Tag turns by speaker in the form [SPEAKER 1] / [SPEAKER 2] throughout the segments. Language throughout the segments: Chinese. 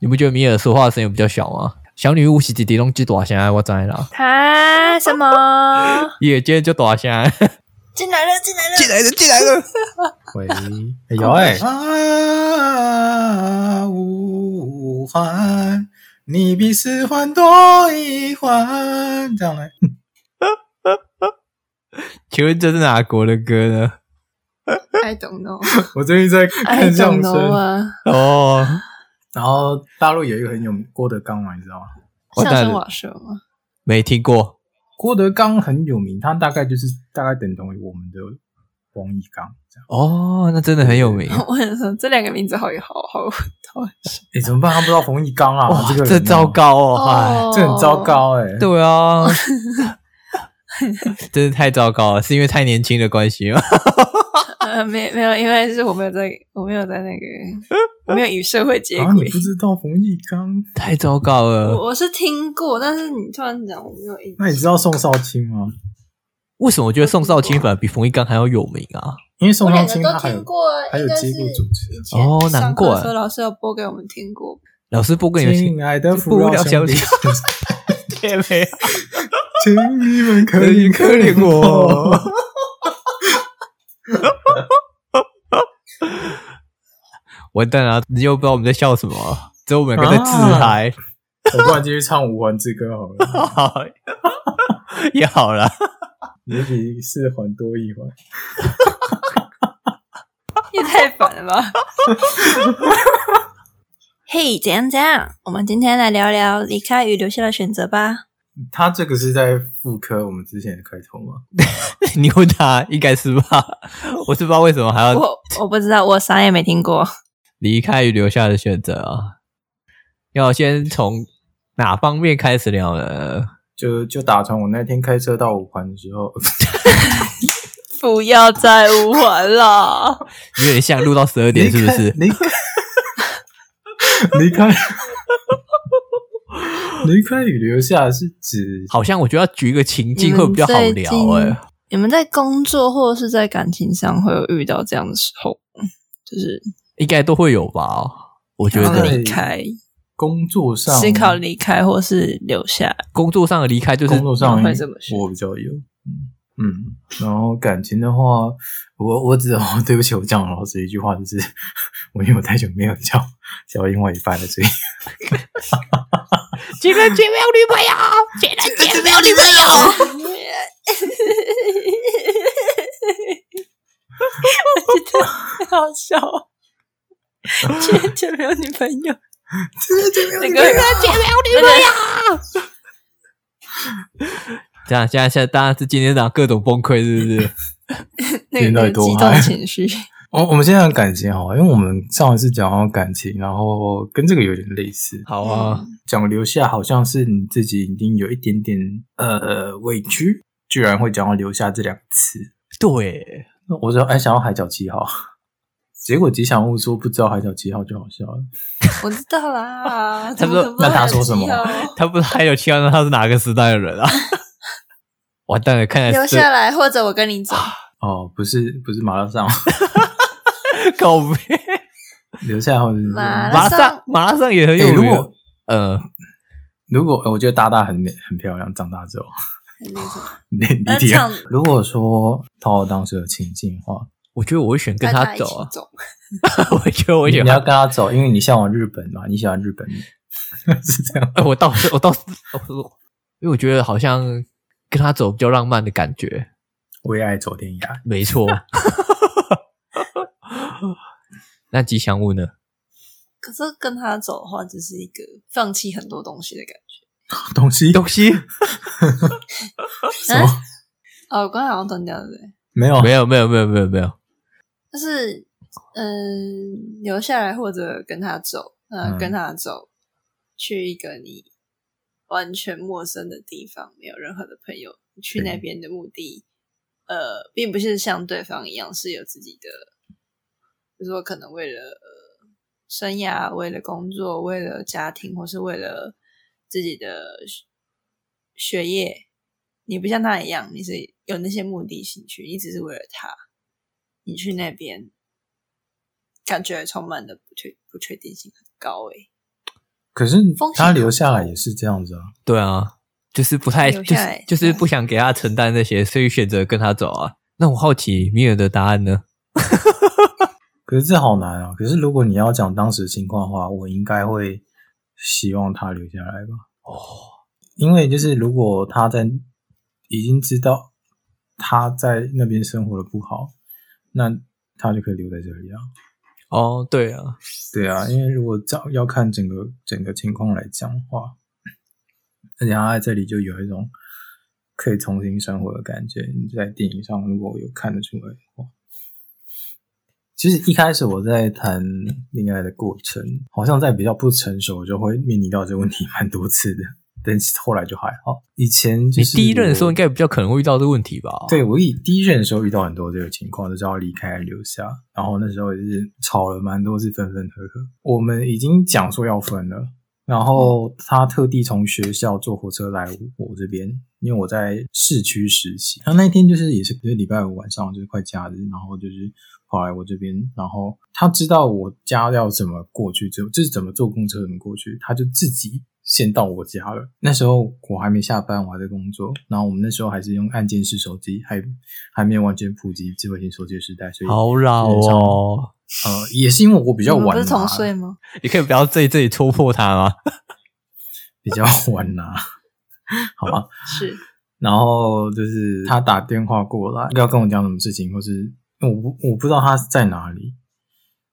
[SPEAKER 1] 你不觉得米尔说话的声音比较小吗？小女巫是弟弟弄几大声，我知了。
[SPEAKER 2] 他什么？
[SPEAKER 1] 也今天就大声。
[SPEAKER 2] 进来了，进来了，
[SPEAKER 1] 进来了，进来了。
[SPEAKER 3] 喂，有哎。啊，无欢，你比四欢多一欢。这样嘞。
[SPEAKER 1] 请问这是哪国的歌呢
[SPEAKER 2] ？I don't know。
[SPEAKER 3] 我最近在看相声
[SPEAKER 1] 哦。
[SPEAKER 3] 然后大陆有一个很有名郭德纲嘛，你知道吗？
[SPEAKER 2] 相声瓦舍吗？
[SPEAKER 1] 没听过。
[SPEAKER 3] 郭德纲很有名，他大概就是大概等同于我们的王一刚这样。
[SPEAKER 1] 哦，那真的很有名。
[SPEAKER 2] 我想说这两个名字好好好好。
[SPEAKER 3] 哎，怎么办？他不知道冯一刚啊？
[SPEAKER 1] 哇，
[SPEAKER 3] 这个
[SPEAKER 1] 这糟糕哦！哎，
[SPEAKER 3] 这很糟糕哎。
[SPEAKER 1] 对啊，真是太糟糕了，是因为太年轻的关系吗？
[SPEAKER 2] 呃，没没有，因为是我没有在，我没有在那个，我没有与社会接轨。
[SPEAKER 3] 啊，你不知道冯玉刚？
[SPEAKER 1] 太糟糕了。
[SPEAKER 2] 我我是听过，但是你突然讲，我没有印象。
[SPEAKER 3] 那你知道宋少卿吗？
[SPEAKER 1] 为什么我觉得宋少卿反而比冯玉刚还要有名啊？
[SPEAKER 3] 因为宋少卿他还有
[SPEAKER 2] 过，
[SPEAKER 3] 还有接过主持。
[SPEAKER 1] 哦，难怪。
[SPEAKER 2] 说老师要播给我们听过。
[SPEAKER 1] 老师播给你们听。
[SPEAKER 3] 亲爱的父老兄弟，
[SPEAKER 1] 天没有，
[SPEAKER 3] 请你们可以可怜我。
[SPEAKER 1] 完蛋了，你又不知道我们在笑什么，只有我们两个在自嗨。
[SPEAKER 3] 啊、我不然继续唱《五环之歌》好了，
[SPEAKER 1] 也好了，
[SPEAKER 3] 也比四环多一环，
[SPEAKER 2] 也太烦了吧！嘿，hey, 怎样怎样？我们今天来聊聊离开与留下的选择吧。
[SPEAKER 3] 他这个是在复刻我们之前的开头吗？
[SPEAKER 1] 你问他，应该是吧？我是不知道为什么还要
[SPEAKER 2] 我我不知道，我啥也没听过。
[SPEAKER 1] 离开与留下的选择啊，要先从哪方面开始聊呢？
[SPEAKER 3] 就就打从我那天开车到五环的时候，
[SPEAKER 2] 不要再五环了，
[SPEAKER 1] 有点像录到十二点，是不是？
[SPEAKER 3] 离开，离开。离开与留下是指，
[SPEAKER 1] 好像我觉得要举一个情境会比较好聊哎、欸。
[SPEAKER 2] 你们在工作或者是在感情上会有遇到这样的时候，就是
[SPEAKER 1] 应该都会有吧？我觉得
[SPEAKER 2] 离开
[SPEAKER 3] 工作上
[SPEAKER 2] 思考离开或是留下，
[SPEAKER 1] 工作上的离开就是
[SPEAKER 3] 工作上
[SPEAKER 2] 会这么
[SPEAKER 3] 我比较有，嗯嗯，然后感情的话，我我只哦，对不起，我讲了老师一句话，就是 我因为我太久没有交交另外一半了，所以。
[SPEAKER 1] 情人节没有女朋友，情人节没有女朋友。
[SPEAKER 2] 我觉得好笑。情人节没有女朋友，
[SPEAKER 3] 情人节没有女朋友，
[SPEAKER 2] 情人节没有女朋友。
[SPEAKER 1] 这样，现在现在大家是今天早上各种崩溃，是不是？
[SPEAKER 2] 那个激动情绪。
[SPEAKER 3] 我我们现在讲感情好，因为我们上一次讲到感情，然后跟这个有点类似。
[SPEAKER 1] 好啊，
[SPEAKER 3] 讲留下好像是你自己已经有一点点呃委屈，居然会讲到留下这两个词。
[SPEAKER 1] 对，
[SPEAKER 3] 我说哎，想要海角七号，结果吉祥物说不知道海角七号就好笑了。
[SPEAKER 2] 我知道啦，
[SPEAKER 1] 他说
[SPEAKER 3] 那他说什么？
[SPEAKER 1] 他不是海角七号，那他是哪个时代的人啊？完蛋了，看来
[SPEAKER 2] 留下来，或者我跟你走。
[SPEAKER 3] 哦，不是，不是马拉松。
[SPEAKER 1] 告别，
[SPEAKER 3] 留下或者马
[SPEAKER 1] 拉上，马拉上也很有用。如果呃，
[SPEAKER 3] 如果我觉得大大很美很漂亮，长大之后，
[SPEAKER 2] 你
[SPEAKER 3] 你提。如果说套我当时的情境的话，
[SPEAKER 1] 我觉得我会选跟他走啊。
[SPEAKER 2] 走
[SPEAKER 1] 我觉得我选
[SPEAKER 3] 你要跟他走，因为你向往日本嘛，你喜欢日本，是这样。
[SPEAKER 1] 我倒是 我倒是，因为我觉得好像跟他走比较浪漫的感觉。
[SPEAKER 3] 为爱走天涯，
[SPEAKER 1] 没错。那吉祥物呢？
[SPEAKER 2] 可是跟他走的话，只是一个放弃很多东西的感觉。
[SPEAKER 3] 东西，
[SPEAKER 1] 东西，
[SPEAKER 3] 什么？
[SPEAKER 2] 哦，我刚才好像断掉了，对不对？
[SPEAKER 3] 没有，
[SPEAKER 1] 没有，没有，没有，没有，没有。
[SPEAKER 2] 就是，嗯，留下来或者跟他走，嗯，跟他走，去一个你完全陌生的地方，没有任何的朋友，去那边的目的，呃，并不是像对方一样是有自己的。就是说，可能为了生涯、为了工作、为了家庭，或是为了自己的学业，你不像他一样，你是有那些目的性去，你只是为了他，你去那边，感觉充满的不确不确定性很高诶。
[SPEAKER 3] 可是他留下来也是这样子啊。
[SPEAKER 1] 对啊，就是不太就是就是不想给他承担那些，所以选择跟他走啊。那我好奇米尔的答案呢？
[SPEAKER 3] 可是这好难啊！可是如果你要讲当时情况的话，我应该会希望他留下来吧。哦，因为就是如果他在已经知道他在那边生活的不好，那他就可以留在这里啊。
[SPEAKER 1] 哦，对啊，
[SPEAKER 3] 对啊，因为如果要要看整个整个情况来讲的话，而且他在这里就有一种可以重新生活的感觉。你在电影上如果有看得出来的话。其实一开始我在谈恋爱的过程，好像在比较不成熟，就会面临到这个问题蛮多次的。但是后来就还好。以前就是
[SPEAKER 1] 你第一任的时候，应该比较可能会遇到这个问题吧？
[SPEAKER 3] 对，我以第一任的时候遇到很多这个情况，就是要离开留下。然后那时候也是吵了蛮多次，分分合合。我们已经讲说要分了，然后他特地从学校坐火车来我这边，因为我在市区实习。他那天就是也是就是礼拜五晚上，就是快假日，然后就是。跑来我这边，然后他知道我家要怎么过去，就就是怎么坐公车怎么过去，他就自己先到我家了。那时候我还没下班，我还在工作。然后我们那时候还是用按键式手机，还还没有完全普及智慧型手机的时代，所以
[SPEAKER 1] 好老哦。
[SPEAKER 3] 呃，也是因为我比较晚，
[SPEAKER 2] 不是同岁吗？
[SPEAKER 1] 你可以不要在这里戳破他吗？
[SPEAKER 3] 比较晚呐，好吧。
[SPEAKER 2] 是。
[SPEAKER 3] 然后就是他打电话过来，要跟我讲什么事情，或是。我不我不知道他在哪里，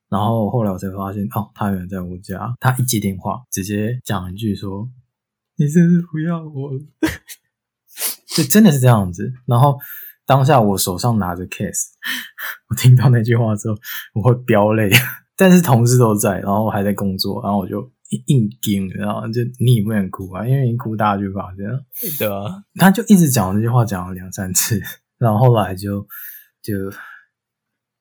[SPEAKER 3] 然后后来我才发现哦，他原来在我家。他一接电话，直接讲一句说：“你是不是不要我了？” 就真的是这样子。然后当下我手上拿着 case，我听到那句话之后，我会飙泪。但是同事都在，然后我还在工作，然后我就硬硬顶，然后就你也不能哭啊，因为你哭大家就发现了。
[SPEAKER 1] 对啊，
[SPEAKER 3] 他就一直讲这句话，讲了两三次，然后后来就就。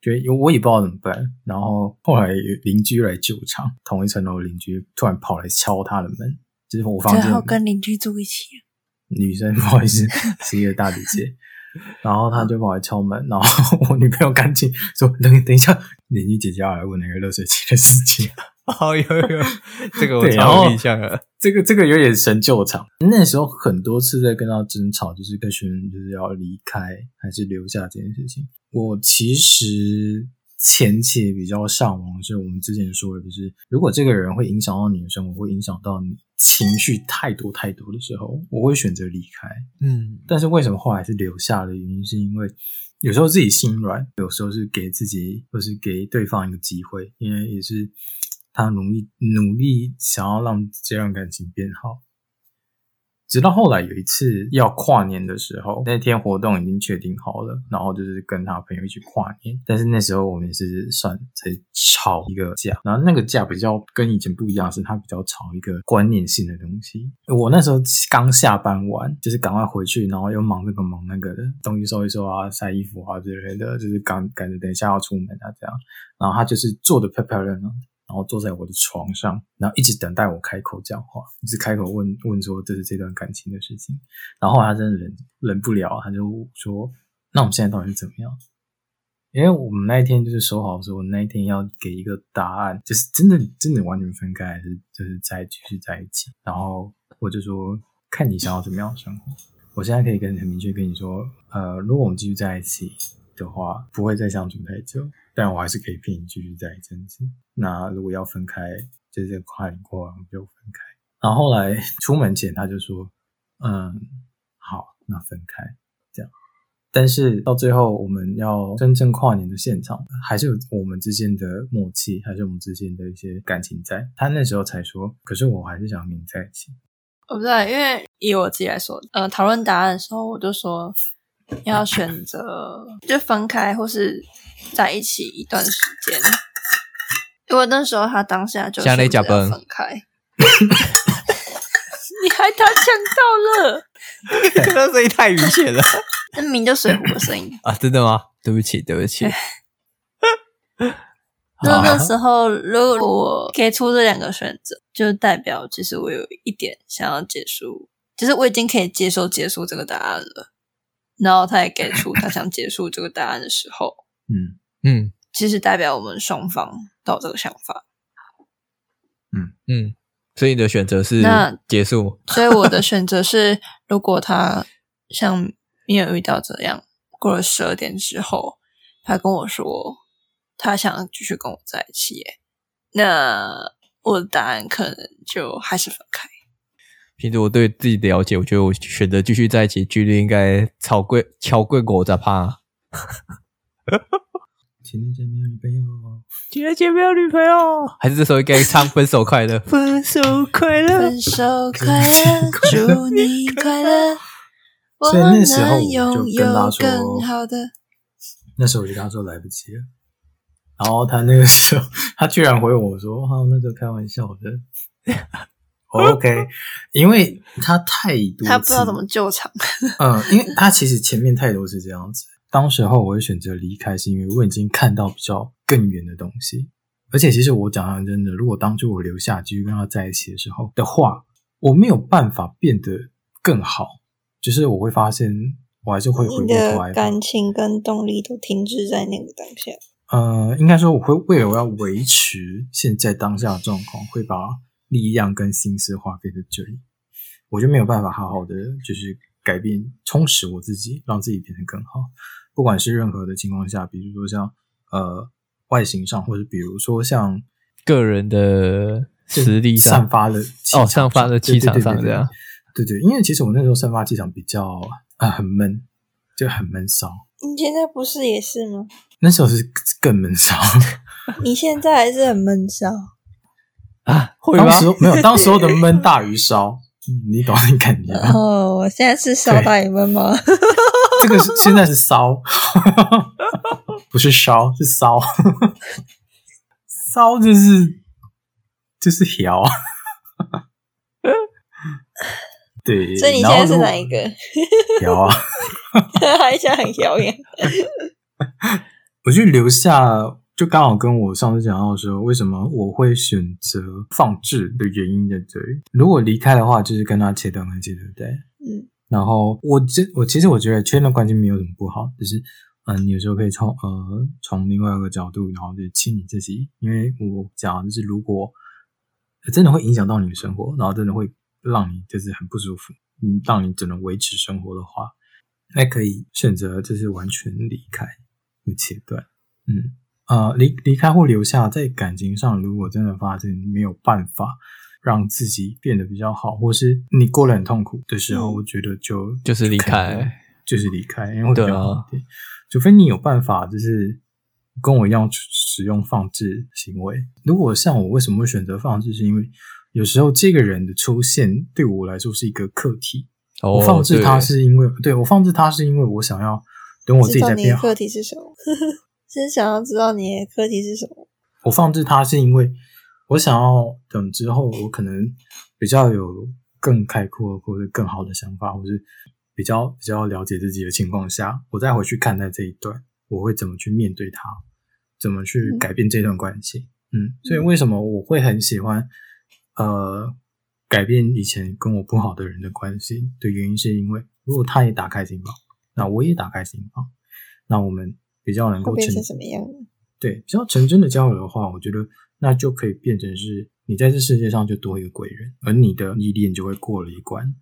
[SPEAKER 3] 对，因为我也不知道怎么办，然后后来邻居来救场，同一层楼的邻居突然跑来敲他的门，就是我房间。
[SPEAKER 2] 最后跟邻居住一起。
[SPEAKER 3] 女生 不好意思，是一个大姐姐，然后他就跑来敲门，然后 我女朋友赶紧说：“等等一下，邻居姐姐要来问那个热水器的事情。”
[SPEAKER 1] 哦，有有，这个我超有印象了。
[SPEAKER 3] 这个这个有点神救场。那时候很多次在跟他争吵，就是跟学生就是要离开还是留下这件事情。我其实前期比较上往，是我们之前说的，就是如果这个人会影响到你的生活，会影响到你情绪太多太多的时候，我会选择离开。嗯，但是为什么后来是留下的原因，是因为有时候自己心软，有时候是给自己或是给对方一个机会，因为也是。他努力努力想要让这段感情变好，直到后来有一次要跨年的时候，那天活动已经确定好了，然后就是跟他朋友一起跨年。但是那时候我们是算在吵一个架，然后那个架比较跟以前不一样，是他比较吵一个观念性的东西。我那时候刚下班完，就是赶快回去，然后又忙这个忙那个的，东西收一收啊，晒衣服啊之类的，就是赶赶着等一下要出门啊这样。然后他就是做的漂漂亮亮。然后坐在我的床上，然后一直等待我开口讲话，一直开口问问说这是这段感情的事情。然后他真的忍忍不了，他就说：“那我们现在到底是怎么样？”因为我们那一天就是说好说，我那一天要给一个答案，就是真的真的完全分开，还是就是再继续在一起。然后我就说：“看你想要怎么样的生活。”我现在可以跟很明确跟你说，呃，如果我们继续在一起的话，不会再相处太久。但我还是可以骗你继续在一阵子。那如果要分开，就是跨年过完就分开。然后后来出门前他就说：“嗯，好，那分开这样。”但是到最后我们要真正跨年的现场，还是有我们之间的默契，还是我们之间的一些感情在。他那时候才说：“可是我还是想跟你在一起。”
[SPEAKER 2] 我不知道，因为以我自己来说，呃，讨论答案的时候，我就说要选择就分开，或是。在一起一段时间，因为那时候他当下就想要分开，你还他呛到了，
[SPEAKER 1] 那声音太明显了，
[SPEAKER 2] 那明就水壶的声音
[SPEAKER 1] 啊！真的吗？对不起，对不起。
[SPEAKER 2] 那那时候，如果我给出这两个选择，就代表其实我有一点想要结束，就是我已经可以接受结束这个答案了。然后他也给出他想结束这个答案的时候。
[SPEAKER 3] 嗯
[SPEAKER 1] 嗯，
[SPEAKER 2] 其实代表我们双方都有这个想法。
[SPEAKER 3] 嗯
[SPEAKER 1] 嗯，所以你的选择是那结束。
[SPEAKER 2] 所以我的选择是，如果他像没有遇到这样，过了十二点之后，他跟我说他想继续跟我在一起，那我的答案可能就还是分开。
[SPEAKER 1] 凭着我对自己的了解，我觉得我选择继续在一起，几率应该超贵，超贵过我在怕。
[SPEAKER 3] 情人节没有女朋友，
[SPEAKER 1] 情人节没有女朋友，还是这时候应该唱分手快乐？分手快乐，
[SPEAKER 2] 分手快乐，祝你快乐。
[SPEAKER 3] 所以那时候我就跟他说，那时候我就跟他说来不及了。然后他那个时候，他居然回我说：“哈，那就开玩笑的。”OK，因为他太多，
[SPEAKER 2] 他不知道怎么救场。
[SPEAKER 3] 嗯，因为他其实前面太多是这样子。当时候我会选择离开，是因为我已经看到比较更远的东西。而且，其实我讲的真的，如果当初我留下继续跟他在一起的时候的话，我没有办法变得更好。就是我会发现，我还是会回过头来，
[SPEAKER 2] 感情跟动力都停滞在那个当下。
[SPEAKER 3] 呃，应该说，我会为了我要维持现在当下的状况，会把力量跟心思花费在这里，我就没有办法好好的就是改变、充实我自己，让自己变得更好。不管是任何的情况下，比如说像呃外形上，或者比如说像
[SPEAKER 1] 个人的实力
[SPEAKER 3] 散发的
[SPEAKER 1] 哦，散发的气场上这样。
[SPEAKER 3] 对对，因为其实我那时候散发气场比较啊、呃、很闷，就很闷骚。
[SPEAKER 2] 你现在不是也是吗？
[SPEAKER 3] 那时候是更闷骚。
[SPEAKER 2] 你现在还是很闷骚
[SPEAKER 1] 啊？会吗？
[SPEAKER 3] 当时没有，当时候的闷大于烧，你懂你感觉？
[SPEAKER 2] 哦，我现在是烧大于闷吗？
[SPEAKER 3] 这个是现在是烧，不是烧，是骚。骚就是就是调。对，
[SPEAKER 2] 所以你现在是哪一个？
[SPEAKER 3] 摇啊，
[SPEAKER 2] 还想很遥远。
[SPEAKER 3] 我就留下，就刚好跟我上次讲到的时候，为什么我会选择放置的原因在这里。如果离开的话，就是跟他切断关系，对不对？嗯。然后我这我其实我觉得切断关系没有什么不好，就是嗯，你有时候可以从呃从另外一个角度，然后去清理自己。因为我讲就是如果真的会影响到你的生活，然后真的会。让你就是很不舒服，嗯，让你只能维持生活的话，那可以选择就是完全离开，不切断，嗯，呃，离离开或留下，在感情上，如果真的发现没有办法让自己变得比较好，或是你过得很痛苦的时候，嗯、我觉得就
[SPEAKER 1] 就是离开，
[SPEAKER 3] 就是离开，因为会比较好一点。除非你有办法，就是跟我一样使用放置行为。如果像我，为什么会选择放置？是因为有时候这个人的出现对我来说是一个课题。Oh, 我放置他是因为，对，对，我放置他是因为我想要等我自己在变好。
[SPEAKER 2] 课题是什么？是想要知道你的课题是什么？
[SPEAKER 3] 我放置它是因为我想要等之后我可能比较有更开阔或者更好的想法，或是比较比较了解自己的情况下，我再回去看待这一段，我会怎么去面对它，怎么去改变这段关系。嗯，嗯，所以为什么我会很喜欢？呃，改变以前跟我不好的人的关系的原因，是因为如果他也打开心房，那我也打开心房，那我们比较能够成
[SPEAKER 2] 变成什么样？
[SPEAKER 3] 对，比较成真的交流的话，我觉得那就可以变成是你在这世界上就多一个贵人，而你的历练就会过了一关。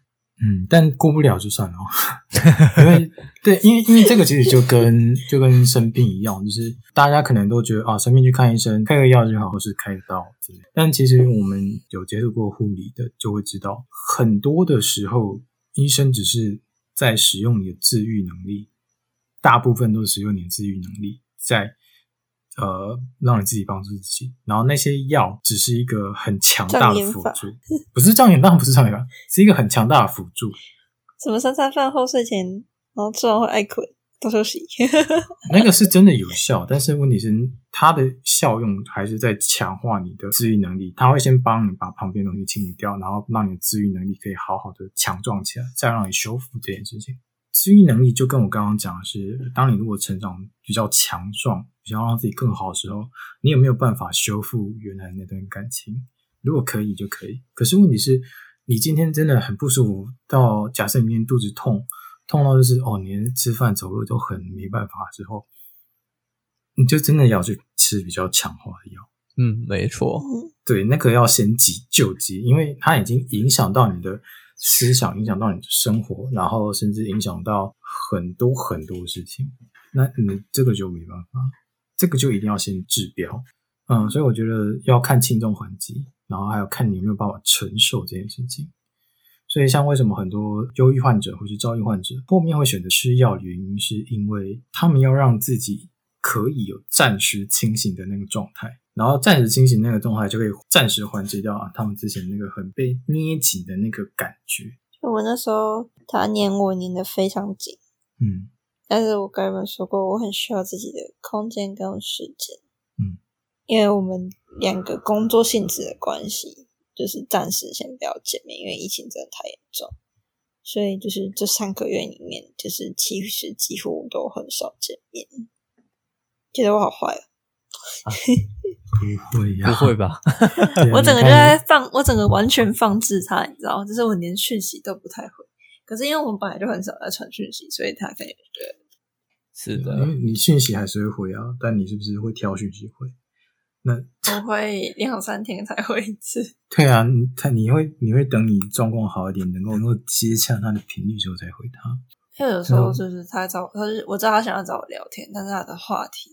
[SPEAKER 3] 嗯，但过不了就算了，因为对，因为因为这个其实就跟 就跟生病一样，就是大家可能都觉得啊，生病去看医生，开个药就好，或是开个刀之类。但其实我们有接触过护理的，就会知道，很多的时候医生只是在使用你的治愈能力，大部分都是使用你的自愈能力在。呃，让你自己帮助自己，然后那些药只是一个很强大的辅助，不是障眼法，不是障眼法，是一个很强大的辅助。
[SPEAKER 2] 什么三餐饭后睡前，然后吃完会爱困，多休息。
[SPEAKER 3] 那个是真的有效，但是问题是它的效用还是在强化你的自愈能力。它会先帮你把旁边东西清理掉，然后让你的自愈能力可以好好的强壮起来，再让你修复这件事情。自愈能力就跟我刚刚讲的是，当你如果成长比较强壮。想要让自己更好的时候，你有没有办法修复原来那段感情？如果可以就可以。可是问题是，你今天真的很不舒服，到假设你明天肚子痛，痛到就是哦，你连吃饭走路都很没办法之后，你就真的要去吃比较强化的药。
[SPEAKER 1] 嗯，没错。
[SPEAKER 3] 对，那个要先急救急，因为它已经影响到你的思想，影响到你的生活，然后甚至影响到很多很多事情。那你这个就没办法，这个就一定要先治标。嗯，所以我觉得要看轻重缓急，然后还有看你有没有办法承受这件事情。所以，像为什么很多忧郁患者或是躁郁患者后面会选择吃药原因，是因为他们要让自己可以有暂时清醒的那个状态，然后暂时清醒那个状态就可以暂时缓解掉啊他们之前那个很被捏紧的那个感觉。
[SPEAKER 2] 就我那时候，他黏我黏的非常紧，
[SPEAKER 3] 嗯，
[SPEAKER 2] 但是我跟你们说过，我很需要自己的空间跟时间，
[SPEAKER 3] 嗯，
[SPEAKER 2] 因为我们两个工作性质的关系。就是暂时先不要见面，因为疫情真的太严重，所以就是这三个月里面，就是其实几乎都很少见面。觉得我好坏啊？
[SPEAKER 3] 不会呀，
[SPEAKER 1] 不会吧？
[SPEAKER 2] 我整个就在放，我整个完全放置他，你知道，就是我连讯息都不太回。可是因为我们本来就很少在传讯息，所以他可以觉得
[SPEAKER 1] 是的，
[SPEAKER 3] 因为你讯息还是会回啊，但你是不是会挑讯息回？那
[SPEAKER 2] 我会两三天才回一次。
[SPEAKER 3] 对啊，他你会你会等你状况好一点，能够能够接洽他的频率之后再回他。
[SPEAKER 2] 因为有时候就是他找他是我知道他想要找我聊天，但是他的话题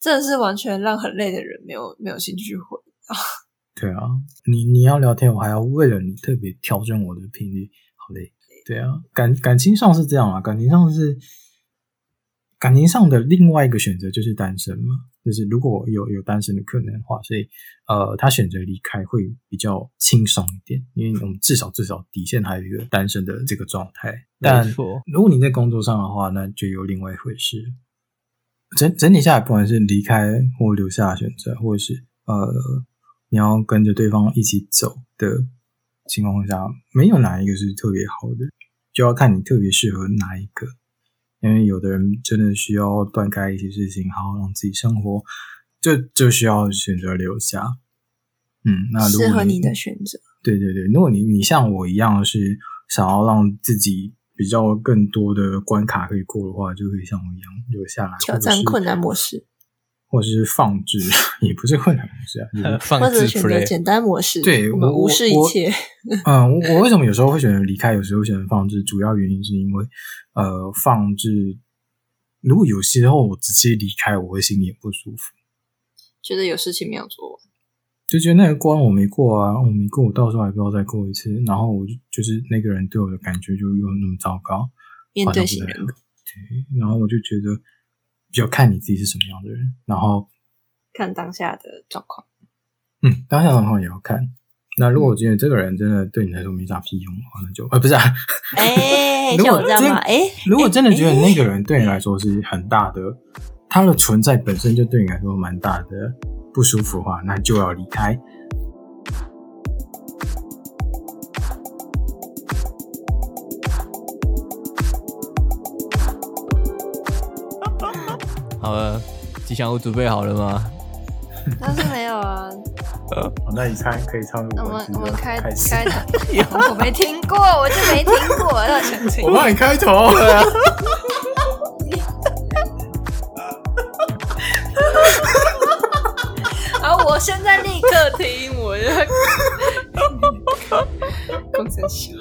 [SPEAKER 2] 真的是完全让很累的人没有没有兴趣回啊。
[SPEAKER 3] 对啊，你你要聊天，我还要为了你特别调整我的频率，好累。对啊，感感情上是这样啊，感情上是。感情上的另外一个选择就是单身嘛，就是如果有有单身的可能的话，所以呃，他选择离开会比较轻松一点，因为我们至少至少底线还有一个单身的这个状态。但如果你在工作上的话，那就有另外一回事。整整体下来，不管是离开或留下的选择，或者是呃，你要跟着对方一起走的情况下，没有哪一个是特别好的，就要看你特别适合哪一个。因为有的人真的需要断开一些事情，好好让自己生活，就就需要选择留下。嗯，那如果
[SPEAKER 2] 适合你的选择。
[SPEAKER 3] 对对对，如果你你像我一样是想要让自己比较更多的关卡可以过的话，就可以像我一样留下来。
[SPEAKER 2] 挑战困难模式。
[SPEAKER 3] 或者是放置，也不是困难模式啊，就是、
[SPEAKER 1] 放置
[SPEAKER 2] 选择简单模式。
[SPEAKER 3] 对，
[SPEAKER 2] 我们无视一切。
[SPEAKER 3] 嗯，我我为什么有时候会选择离开，有时候选择放置？主要原因是因为，呃，放置，如果有些时候我直接离开，我会心里也不舒服，
[SPEAKER 2] 觉得有事情没有做完，
[SPEAKER 3] 就觉得那个关我没过啊，我没过，我到时候还不要再过一次，然后我就就是那个人对我的感觉就又那么糟糕，
[SPEAKER 2] 面对型人格。
[SPEAKER 3] 对，然后我就觉得。比较看你自己是什么样的人，然后
[SPEAKER 2] 看当下的状况。
[SPEAKER 3] 嗯，当下状况也要看。那如果我觉得这个人真的对你来说没啥屁用的话，那就呃不是啊。
[SPEAKER 2] 哎、欸，如果这样哎、欸，
[SPEAKER 3] 如果真的觉得那个人对你来说是很大的，他的存在本身就对你来说蛮大的不舒服的话，那就要离开。
[SPEAKER 1] 好了，吉祥物准备好了吗？
[SPEAKER 2] 但是没有啊。
[SPEAKER 3] 好，那你猜可以唱入我们
[SPEAKER 2] 我们开开头。我没听过，我就没听过，要澄清。
[SPEAKER 3] 我帮你
[SPEAKER 2] 开头。立刻听，我就。工程师。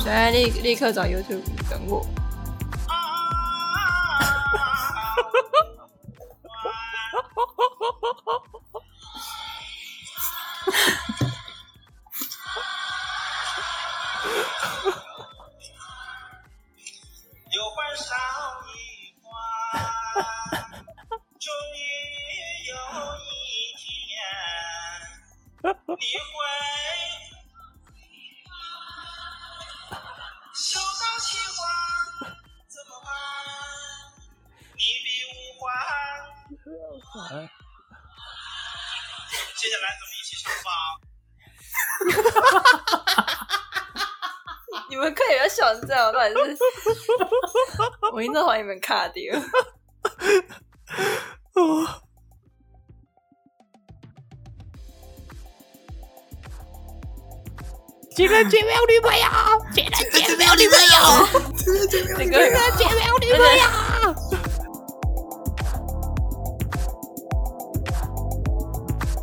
[SPEAKER 2] 现在立立刻找 YouTube 等我。成这样，到底是？我一直怀疑你们卡掉。
[SPEAKER 1] 情人节没有女朋友，情人节没有女朋友，
[SPEAKER 2] 情人节没有女朋友。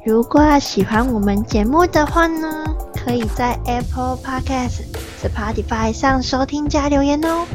[SPEAKER 2] 如果喜欢我们节目的话呢，可以在 Apple Podcast。Spotify 上收听加留言哦。